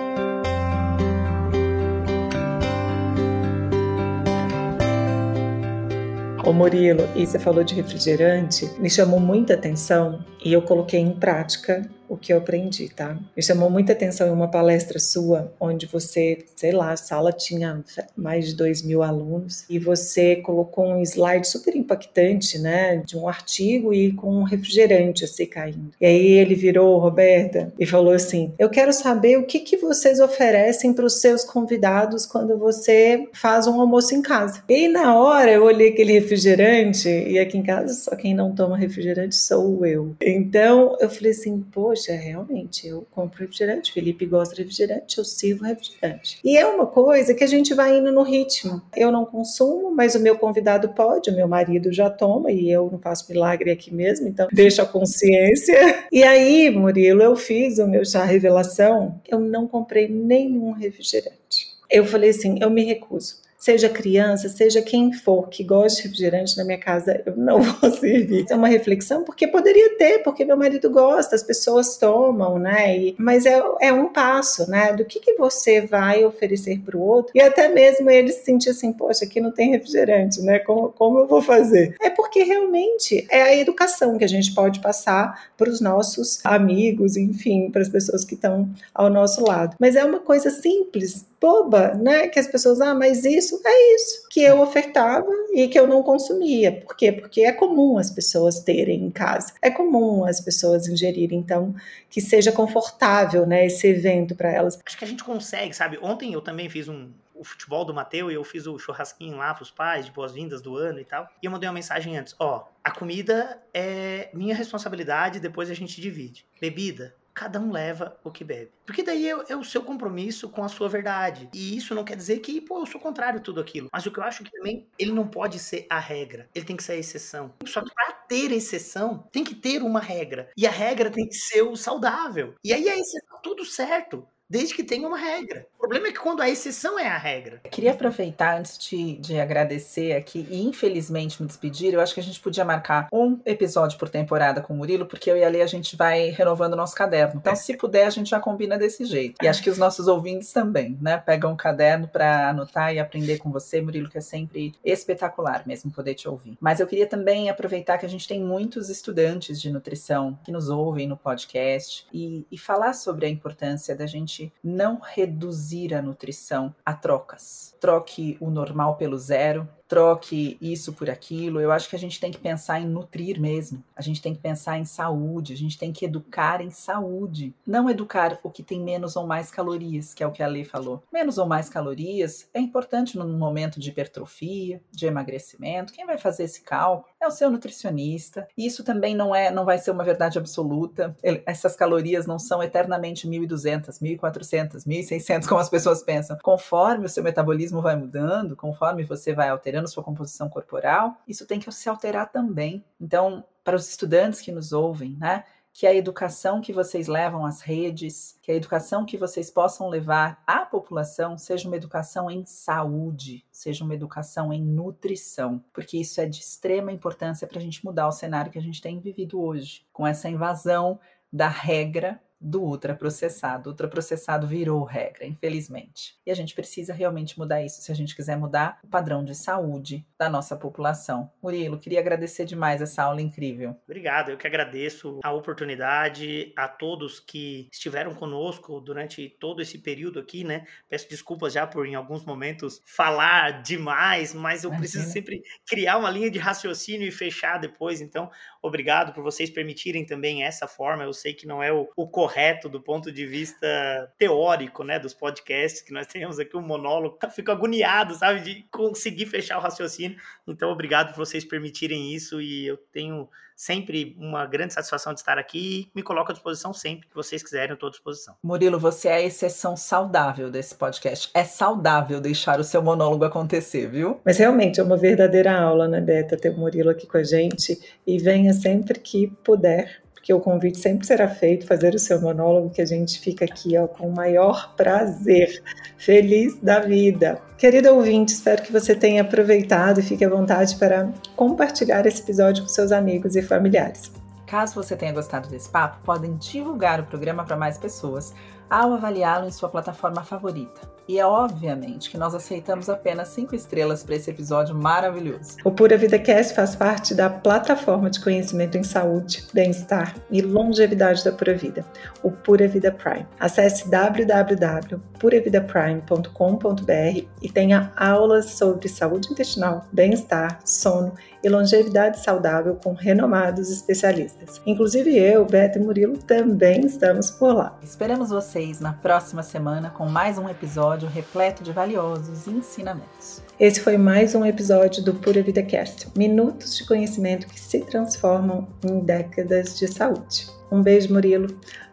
Ô Murilo, e você falou de refrigerante, me chamou muita atenção e eu coloquei em prática o que eu aprendi, tá? Me chamou muita atenção em uma palestra sua, onde você, sei lá, a sala tinha mais de dois mil alunos, e você colocou um slide super impactante, né, de um artigo e com um refrigerante assim caindo. E aí ele virou, Roberta, e falou assim: Eu quero saber o que, que vocês oferecem para os seus convidados quando você faz um almoço em casa. E na hora eu olhei aquele refrigerante, e aqui em casa só quem não toma refrigerante sou eu. Então eu falei assim, poxa poxa, realmente, eu compro refrigerante, Felipe gosta de refrigerante, eu sirvo refrigerante. E é uma coisa que a gente vai indo no ritmo. Eu não consumo, mas o meu convidado pode, o meu marido já toma e eu não faço milagre aqui mesmo, então deixa a consciência. E aí, Murilo, eu fiz o meu chá revelação, eu não comprei nenhum refrigerante. Eu falei assim, eu me recuso seja criança, seja quem for que goste de refrigerante na minha casa, eu não vou servir. É uma reflexão, porque poderia ter, porque meu marido gosta, as pessoas tomam, né? E, mas é, é um passo, né? Do que, que você vai oferecer para o outro e até mesmo ele se sentir assim, poxa, aqui não tem refrigerante, né? Como, como eu vou fazer? É porque realmente é a educação que a gente pode passar para os nossos amigos, enfim, para as pessoas que estão ao nosso lado. Mas é uma coisa simples, boba, né? Que as pessoas, ah, mas isso é isso que eu ofertava e que eu não consumia. Por quê? Porque é comum as pessoas terem em casa, é comum as pessoas ingerirem, então que seja confortável, né? Esse evento para elas. Acho que a gente consegue, sabe? Ontem eu também fiz um o futebol do Mateu e eu fiz o churrasquinho lá pros pais, de boas-vindas do ano e tal. E eu mandei uma mensagem antes: ó, a comida é minha responsabilidade, depois a gente divide. Bebida, cada um leva o que bebe. Porque daí é, é, o seu compromisso com a sua verdade. E isso não quer dizer que, pô, eu sou contrário a tudo aquilo. Mas o que eu acho que também, ele não pode ser a regra. Ele tem que ser a exceção. Só que pra ter exceção, tem que ter uma regra. E a regra tem que ser o saudável. E aí a exceção, tudo certo desde que tenha uma regra. O problema é que quando a exceção é a regra. Eu queria aproveitar antes de, de agradecer aqui e infelizmente me despedir. Eu acho que a gente podia marcar um episódio por temporada com o Murilo, porque eu e a Lê a gente vai renovando o nosso caderno. Então, se puder, a gente já combina desse jeito. E acho que os nossos ouvintes também, né? Pegam um caderno para anotar e aprender com você, Murilo, que é sempre espetacular mesmo poder te ouvir. Mas eu queria também aproveitar que a gente tem muitos estudantes de nutrição que nos ouvem no podcast e, e falar sobre a importância da gente não reduzir a nutrição a trocas. Troque o normal pelo zero, troque isso por aquilo. Eu acho que a gente tem que pensar em nutrir mesmo. A gente tem que pensar em saúde, a gente tem que educar em saúde. Não educar o que tem menos ou mais calorias, que é o que a Lei falou. Menos ou mais calorias é importante num momento de hipertrofia, de emagrecimento. Quem vai fazer esse cálculo é o seu nutricionista. Isso também não é, não vai ser uma verdade absoluta. Essas calorias não são eternamente 1.200, 1.400, 1.600 como as pessoas pensam. Conforme o seu metabolismo vai mudando, conforme você vai alterando alterando sua composição corporal, isso tem que se alterar também. Então, para os estudantes que nos ouvem, né? que a educação que vocês levam às redes, que a educação que vocês possam levar à população seja uma educação em saúde, seja uma educação em nutrição, porque isso é de extrema importância para a gente mudar o cenário que a gente tem vivido hoje, com essa invasão da regra do ultraprocessado. O ultraprocessado virou regra, infelizmente. E a gente precisa realmente mudar isso se a gente quiser mudar o padrão de saúde da nossa população. Murilo, queria agradecer demais essa aula incrível. Obrigado, eu que agradeço a oportunidade, a todos que estiveram conosco durante todo esse período aqui, né? Peço desculpas já por em alguns momentos falar demais, mas eu Imagina. preciso sempre criar uma linha de raciocínio e fechar depois. Então, obrigado por vocês permitirem também essa forma. Eu sei que não é o, o correto correto do ponto de vista teórico, né, dos podcasts, que nós temos aqui um monólogo. Eu fico agoniado, sabe, de conseguir fechar o raciocínio. Então, obrigado por vocês permitirem isso e eu tenho sempre uma grande satisfação de estar aqui e me coloco à disposição sempre que vocês quiserem, eu estou à disposição. Murilo, você é a exceção saudável desse podcast. É saudável deixar o seu monólogo acontecer, viu? Mas realmente é uma verdadeira aula, né, Beta, ter o Murilo aqui com a gente e venha sempre que puder porque o convite sempre será feito, fazer o seu monólogo, que a gente fica aqui ó, com o maior prazer, feliz da vida. Querido ouvinte, espero que você tenha aproveitado e fique à vontade para compartilhar esse episódio com seus amigos e familiares. Caso você tenha gostado desse papo, podem divulgar o programa para mais pessoas ao avaliá-lo em sua plataforma favorita. E é obviamente que nós aceitamos apenas cinco estrelas para esse episódio maravilhoso. O Pura Vida Cast faz parte da plataforma de conhecimento em saúde, bem-estar e longevidade da Pura Vida, o Pura Vida Prime. Acesse www.puravidaprime.com.br e tenha aulas sobre saúde intestinal, bem-estar, sono e longevidade saudável com renomados especialistas. Inclusive eu, Beto e Murilo também estamos por lá. Esperamos vocês na próxima semana com mais um episódio repleto de valiosos ensinamentos. Esse foi mais um episódio do Pura Vida Cast, minutos de conhecimento que se transformam em décadas de saúde. Um beijo, Murilo.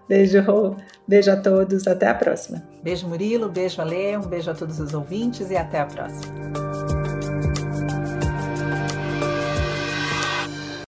Beijo, Rô. Beijo a todos. Até a próxima. Beijo, Murilo. Beijo, Ale. Um beijo a todos os ouvintes e até a próxima.